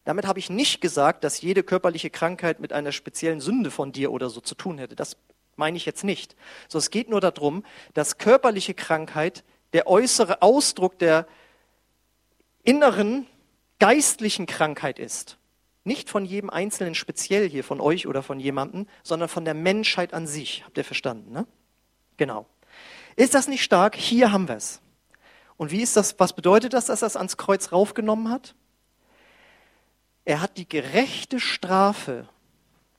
A: Damit habe ich nicht gesagt, dass jede körperliche Krankheit mit einer speziellen Sünde von dir oder so zu tun hätte. Das meine ich jetzt nicht. So, es geht nur darum, dass körperliche Krankheit der äußere Ausdruck der inneren geistlichen Krankheit ist. Nicht von jedem Einzelnen speziell hier, von euch oder von jemandem, sondern von der Menschheit an sich. Habt ihr verstanden, ne? Genau. Ist das nicht stark? Hier haben wir es. Und wie ist das, was bedeutet das, dass er es ans Kreuz raufgenommen hat? Er hat die gerechte Strafe,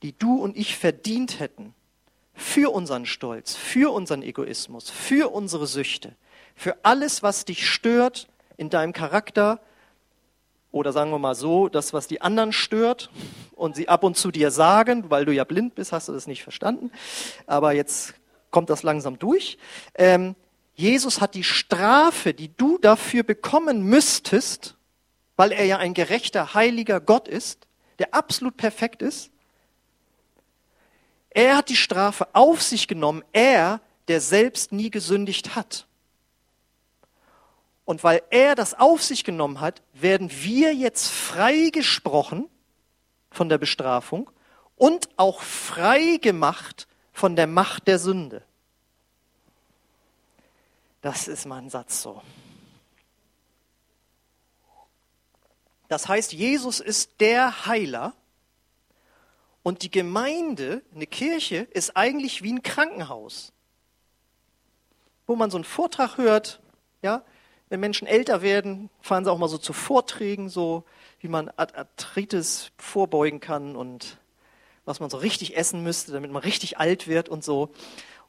A: die du und ich verdient hätten, für unseren Stolz, für unseren Egoismus, für unsere Süchte, für alles, was dich stört in deinem Charakter, oder sagen wir mal so, das, was die anderen stört und sie ab und zu dir sagen, weil du ja blind bist, hast du das nicht verstanden. Aber jetzt kommt das langsam durch. Ähm, Jesus hat die Strafe, die du dafür bekommen müsstest, weil er ja ein gerechter, heiliger Gott ist, der absolut perfekt ist. Er hat die Strafe auf sich genommen, er, der selbst nie gesündigt hat. Und weil er das auf sich genommen hat, werden wir jetzt freigesprochen von der Bestrafung und auch frei gemacht von der Macht der Sünde. Das ist mein Satz so. Das heißt, Jesus ist der Heiler und die Gemeinde, eine Kirche, ist eigentlich wie ein Krankenhaus, wo man so einen Vortrag hört, ja, wenn Menschen älter werden, fahren sie auch mal so zu Vorträgen, so wie man Arthritis vorbeugen kann und was man so richtig essen müsste, damit man richtig alt wird und so.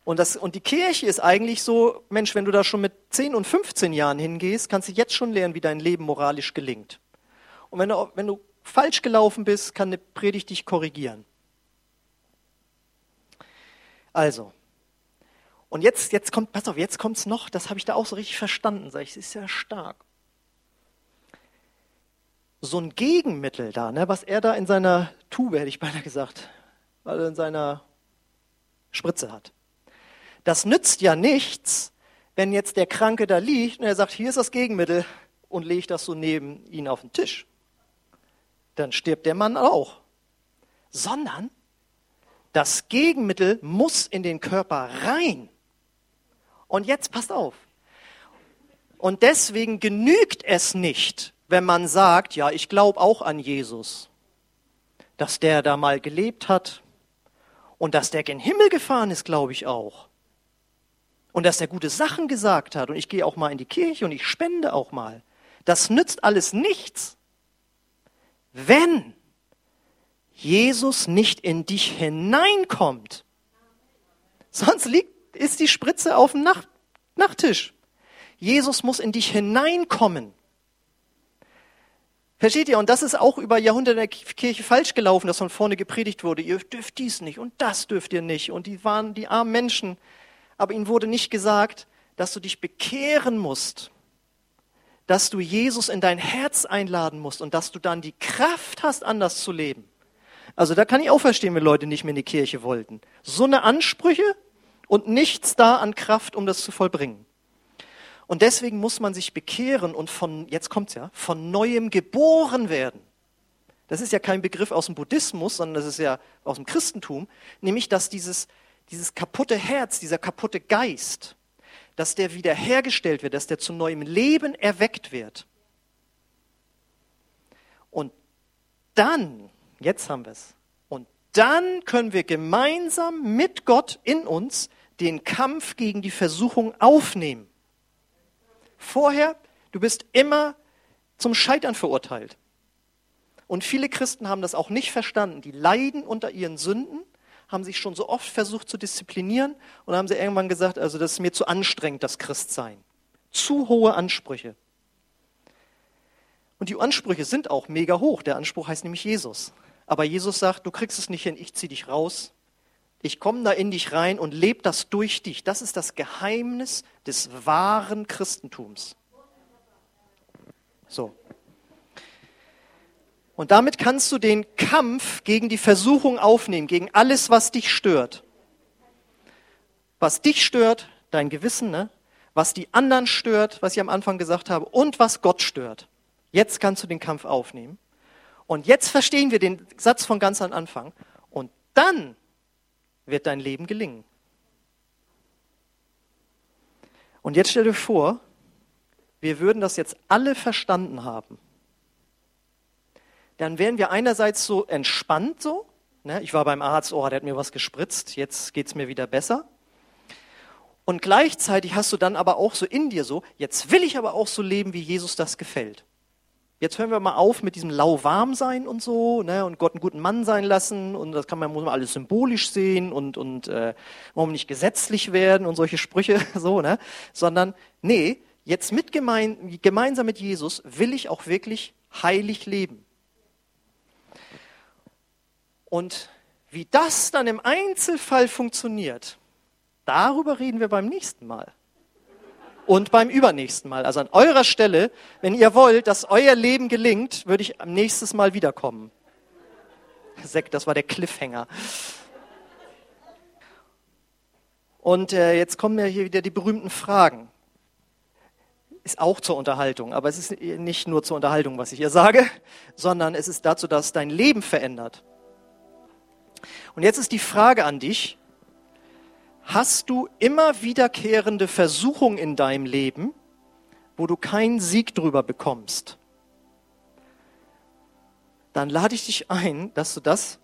A: Und, das, und die Kirche ist eigentlich so, Mensch, wenn du da schon mit 10 und 15 Jahren hingehst, kannst du jetzt schon lernen, wie dein Leben moralisch gelingt. Und wenn du, wenn du falsch gelaufen bist, kann eine Predigt dich korrigieren. Also, und jetzt, jetzt kommt, pass auf, jetzt kommt es noch, das habe ich da auch so richtig verstanden, sag ich, es ist ja stark. So ein Gegenmittel da, ne, was er da in seiner Tube, hätte ich beinahe gesagt, weil er in seiner Spritze hat. Das nützt ja nichts, wenn jetzt der Kranke da liegt und er sagt, hier ist das Gegenmittel und legt das so neben ihn auf den Tisch dann stirbt der Mann auch. Sondern das Gegenmittel muss in den Körper rein. Und jetzt passt auf. Und deswegen genügt es nicht, wenn man sagt, ja, ich glaube auch an Jesus, dass der da mal gelebt hat und dass der gen Himmel gefahren ist, glaube ich auch. Und dass der gute Sachen gesagt hat und ich gehe auch mal in die Kirche und ich spende auch mal. Das nützt alles nichts, wenn Jesus nicht in dich hineinkommt. Sonst liegt, ist die Spritze auf dem Nacht, Nachttisch. Jesus muss in dich hineinkommen. Versteht ihr? Und das ist auch über Jahrhunderte in der Kirche falsch gelaufen, dass von vorne gepredigt wurde. Ihr dürft dies nicht und das dürft ihr nicht. Und die waren die armen Menschen. Aber ihnen wurde nicht gesagt, dass du dich bekehren musst dass du Jesus in dein Herz einladen musst und dass du dann die Kraft hast, anders zu leben. Also da kann ich auch verstehen, wenn Leute nicht mehr in die Kirche wollten. So eine Ansprüche und nichts da an Kraft, um das zu vollbringen. Und deswegen muss man sich bekehren und von, jetzt kommt's ja, von neuem geboren werden. Das ist ja kein Begriff aus dem Buddhismus, sondern das ist ja aus dem Christentum, nämlich dass dieses, dieses kaputte Herz, dieser kaputte Geist, dass der wiederhergestellt wird, dass der zu neuem Leben erweckt wird. Und dann, jetzt haben wir es, und dann können wir gemeinsam mit Gott in uns den Kampf gegen die Versuchung aufnehmen. Vorher, du bist immer zum Scheitern verurteilt. Und viele Christen haben das auch nicht verstanden. Die leiden unter ihren Sünden haben sich schon so oft versucht zu disziplinieren und haben sie irgendwann gesagt, also das ist mir zu anstrengend, das Christsein. Zu hohe Ansprüche. Und die Ansprüche sind auch mega hoch. Der Anspruch heißt nämlich Jesus. Aber Jesus sagt, du kriegst es nicht hin, ich zieh dich raus. Ich komme da in dich rein und lebe das durch dich. Das ist das Geheimnis des wahren Christentums. So. Und damit kannst du den Kampf gegen die Versuchung aufnehmen, gegen alles, was dich stört. Was dich stört, dein Gewissen, ne? was die anderen stört, was ich am Anfang gesagt habe, und was Gott stört. Jetzt kannst du den Kampf aufnehmen. Und jetzt verstehen wir den Satz von ganz am Anfang. Und dann wird dein Leben gelingen. Und jetzt stell dir vor, wir würden das jetzt alle verstanden haben dann wären wir einerseits so entspannt so. Ne? Ich war beim Arzt, oh, der hat mir was gespritzt, jetzt geht's mir wieder besser. Und gleichzeitig hast du dann aber auch so in dir so, jetzt will ich aber auch so leben, wie Jesus das gefällt. Jetzt hören wir mal auf mit diesem lauwarm sein und so, ne, und Gott einen guten Mann sein lassen und das kann man muss man alles symbolisch sehen und und äh, warum nicht gesetzlich werden und solche Sprüche [laughs] so, ne, sondern nee, jetzt mit gemein, gemeinsam mit Jesus will ich auch wirklich heilig leben. Und wie das dann im Einzelfall funktioniert, darüber reden wir beim nächsten Mal. Und beim übernächsten Mal. Also an eurer Stelle, wenn ihr wollt, dass euer Leben gelingt, würde ich am nächsten Mal wiederkommen. Sekt, das war der Cliffhanger. Und äh, jetzt kommen ja hier wieder die berühmten Fragen. Ist auch zur Unterhaltung, aber es ist nicht nur zur Unterhaltung, was ich hier sage, sondern es ist dazu, dass dein Leben verändert. Und jetzt ist die Frage an dich, hast du immer wiederkehrende Versuchungen in deinem Leben, wo du keinen Sieg drüber bekommst? dann lade ich dich ein, dass du das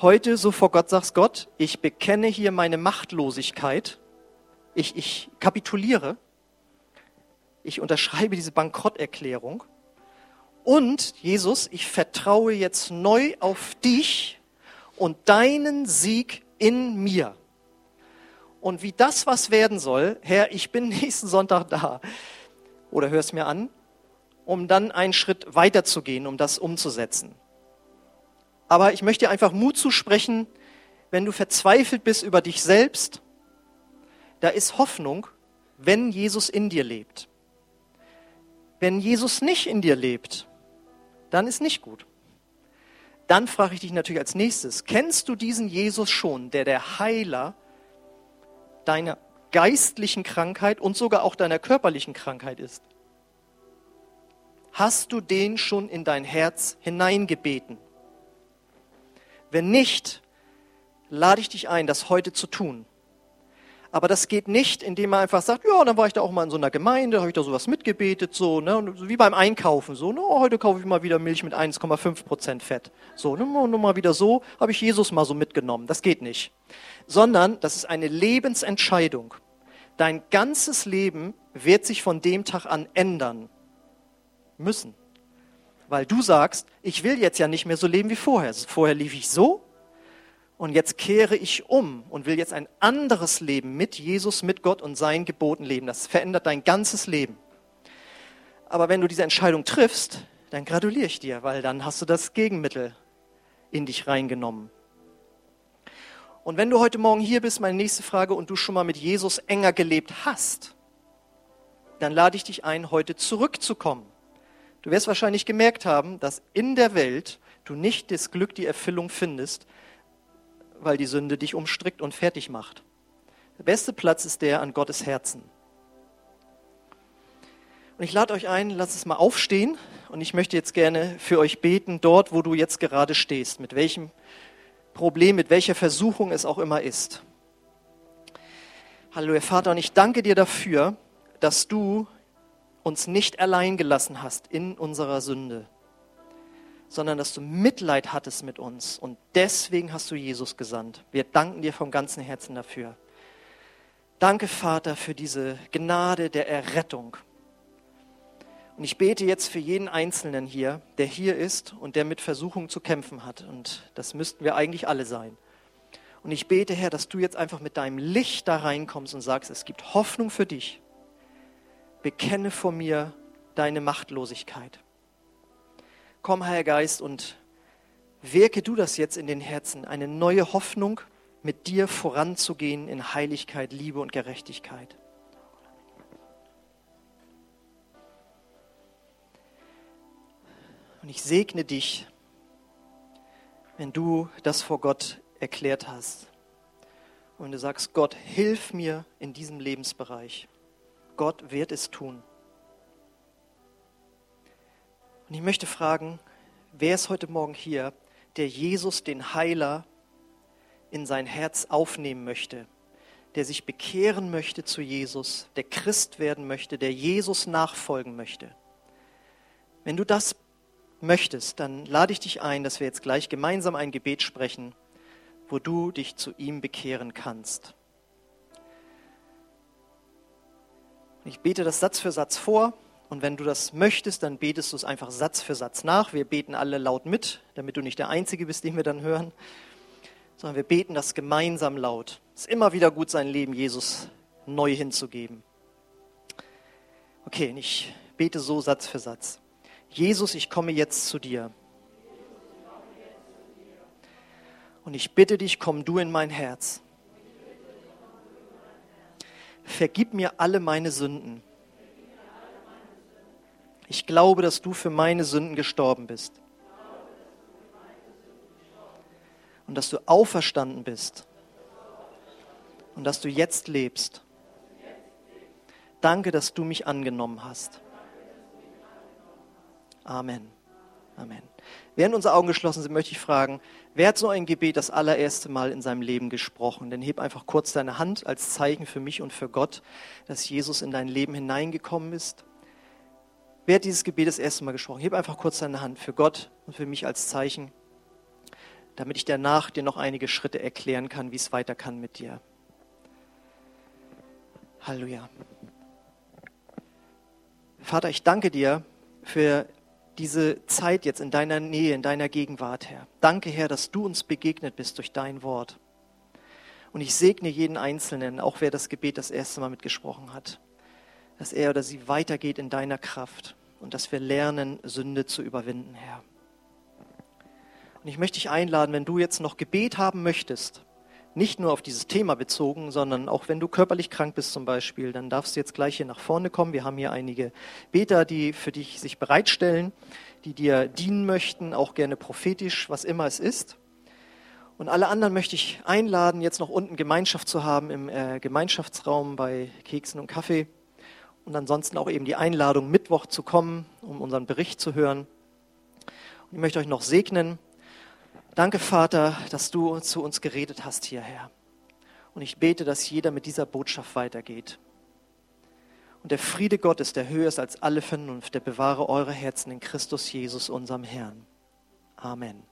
A: heute so vor Gott sagst, Gott, ich bekenne hier meine Machtlosigkeit, ich, ich kapituliere, ich unterschreibe diese Bankrotterklärung und Jesus, ich vertraue jetzt neu auf dich und deinen Sieg in mir. Und wie das was werden soll, Herr, ich bin [laughs] nächsten Sonntag da. Oder hör es mir an, um dann einen Schritt weiter zu gehen, um das umzusetzen. Aber ich möchte dir einfach Mut zusprechen, wenn du verzweifelt bist über dich selbst, da ist Hoffnung, wenn Jesus in dir lebt. Wenn Jesus nicht in dir lebt, dann ist nicht gut. Dann frage ich dich natürlich als nächstes, kennst du diesen Jesus schon, der der Heiler deiner geistlichen Krankheit und sogar auch deiner körperlichen Krankheit ist? Hast du den schon in dein Herz hineingebeten? Wenn nicht, lade ich dich ein, das heute zu tun. Aber das geht nicht, indem man einfach sagt, ja, dann war ich da auch mal in so einer Gemeinde, habe ich da sowas mitgebetet, so, ne, wie beim Einkaufen, so, ne, oh, heute kaufe ich mal wieder Milch mit 1,5 Prozent Fett. So, ne, nur mal wieder so, habe ich Jesus mal so mitgenommen. Das geht nicht. Sondern, das ist eine Lebensentscheidung. Dein ganzes Leben wird sich von dem Tag an ändern müssen. Weil du sagst, ich will jetzt ja nicht mehr so leben wie vorher. Vorher lief ich so und jetzt kehre ich um und will jetzt ein anderes Leben mit Jesus, mit Gott und seinen Geboten leben. Das verändert dein ganzes Leben. Aber wenn du diese Entscheidung triffst, dann gratuliere ich dir, weil dann hast du das Gegenmittel in dich reingenommen. Und wenn du heute Morgen hier bist, meine nächste Frage, und du schon mal mit Jesus enger gelebt hast, dann lade ich dich ein, heute zurückzukommen Du wirst wahrscheinlich gemerkt haben, dass in der Welt du nicht das Glück, die Erfüllung findest, weil die Sünde dich umstrickt und fertig macht. Der beste Platz ist der an Gottes Herzen. Und ich lade euch ein, lasst es mal aufstehen und ich möchte jetzt gerne für euch beten, dort, wo du jetzt gerade stehst, mit welchem Problem, mit welcher Versuchung es auch immer ist. Hallo, Herr Vater, und ich danke dir dafür, dass du uns nicht allein gelassen hast in unserer Sünde, sondern dass du Mitleid hattest mit uns und deswegen hast du Jesus gesandt. Wir danken dir vom ganzen Herzen dafür. Danke, Vater, für diese Gnade der Errettung. Und ich bete jetzt für jeden Einzelnen hier, der hier ist und der mit Versuchung zu kämpfen hat. Und das müssten wir eigentlich alle sein. Und ich bete, Herr, dass du jetzt einfach mit deinem Licht da reinkommst und sagst, es gibt Hoffnung für dich bekenne vor mir deine Machtlosigkeit. Komm, Heiliger Geist, und wirke du das jetzt in den Herzen, eine neue Hoffnung, mit dir voranzugehen in Heiligkeit, Liebe und Gerechtigkeit. Und ich segne dich, wenn du das vor Gott erklärt hast. Und du sagst, Gott, hilf mir in diesem Lebensbereich. Gott wird es tun. Und ich möchte fragen, wer ist heute Morgen hier, der Jesus, den Heiler, in sein Herz aufnehmen möchte, der sich bekehren möchte zu Jesus, der Christ werden möchte, der Jesus nachfolgen möchte. Wenn du das möchtest, dann lade ich dich ein, dass wir jetzt gleich gemeinsam ein Gebet sprechen, wo du dich zu ihm bekehren kannst. Ich bete das Satz für Satz vor und wenn du das möchtest, dann betest du es einfach Satz für Satz nach. Wir beten alle laut mit, damit du nicht der Einzige bist, den wir dann hören, sondern wir beten das gemeinsam laut. Es ist immer wieder gut, sein Leben Jesus neu hinzugeben. Okay, ich bete so Satz für Satz. Jesus, ich komme jetzt zu dir. Und ich bitte dich, komm du in mein Herz vergib mir alle meine Sünden. Ich glaube, dass du für meine Sünden gestorben bist. Und dass du auferstanden bist. Und dass du jetzt lebst. Danke, dass du mich angenommen hast. Amen. Amen. Während unsere Augen geschlossen sind, möchte ich fragen, wer hat so ein Gebet das allererste Mal in seinem Leben gesprochen? Denn heb einfach kurz deine Hand als Zeichen für mich und für Gott, dass Jesus in dein Leben hineingekommen ist. Wer hat dieses Gebet das erste Mal gesprochen? Heb einfach kurz deine Hand für Gott. und für mich als Zeichen, damit ich danach dir noch einige Schritte erklären kann, wie es weiter kann mit dir. Halleluja. Vater, ich danke dir für diese Zeit jetzt in deiner Nähe, in deiner Gegenwart, Herr. Danke, Herr, dass du uns begegnet bist durch dein Wort. Und ich segne jeden Einzelnen, auch wer das Gebet das erste Mal mitgesprochen hat, dass er oder sie weitergeht in deiner Kraft und dass wir lernen, Sünde zu überwinden, Herr. Und ich möchte dich einladen, wenn du jetzt noch Gebet haben möchtest, nicht nur auf dieses Thema bezogen, sondern auch wenn du körperlich krank bist zum Beispiel, dann darfst du jetzt gleich hier nach vorne kommen. Wir haben hier einige Beter, die für dich sich bereitstellen, die dir dienen möchten, auch gerne prophetisch, was immer es ist. Und alle anderen möchte ich einladen, jetzt noch unten Gemeinschaft zu haben im äh, Gemeinschaftsraum bei Keksen und Kaffee. Und ansonsten auch eben die Einladung, Mittwoch zu kommen, um unseren Bericht zu hören. Und ich möchte euch noch segnen Danke, Vater, dass du zu uns geredet hast hierher. Und ich bete, dass jeder mit dieser Botschaft weitergeht. Und der Friede Gottes, der höher ist als alle Vernunft, der bewahre eure Herzen in Christus Jesus, unserem Herrn. Amen.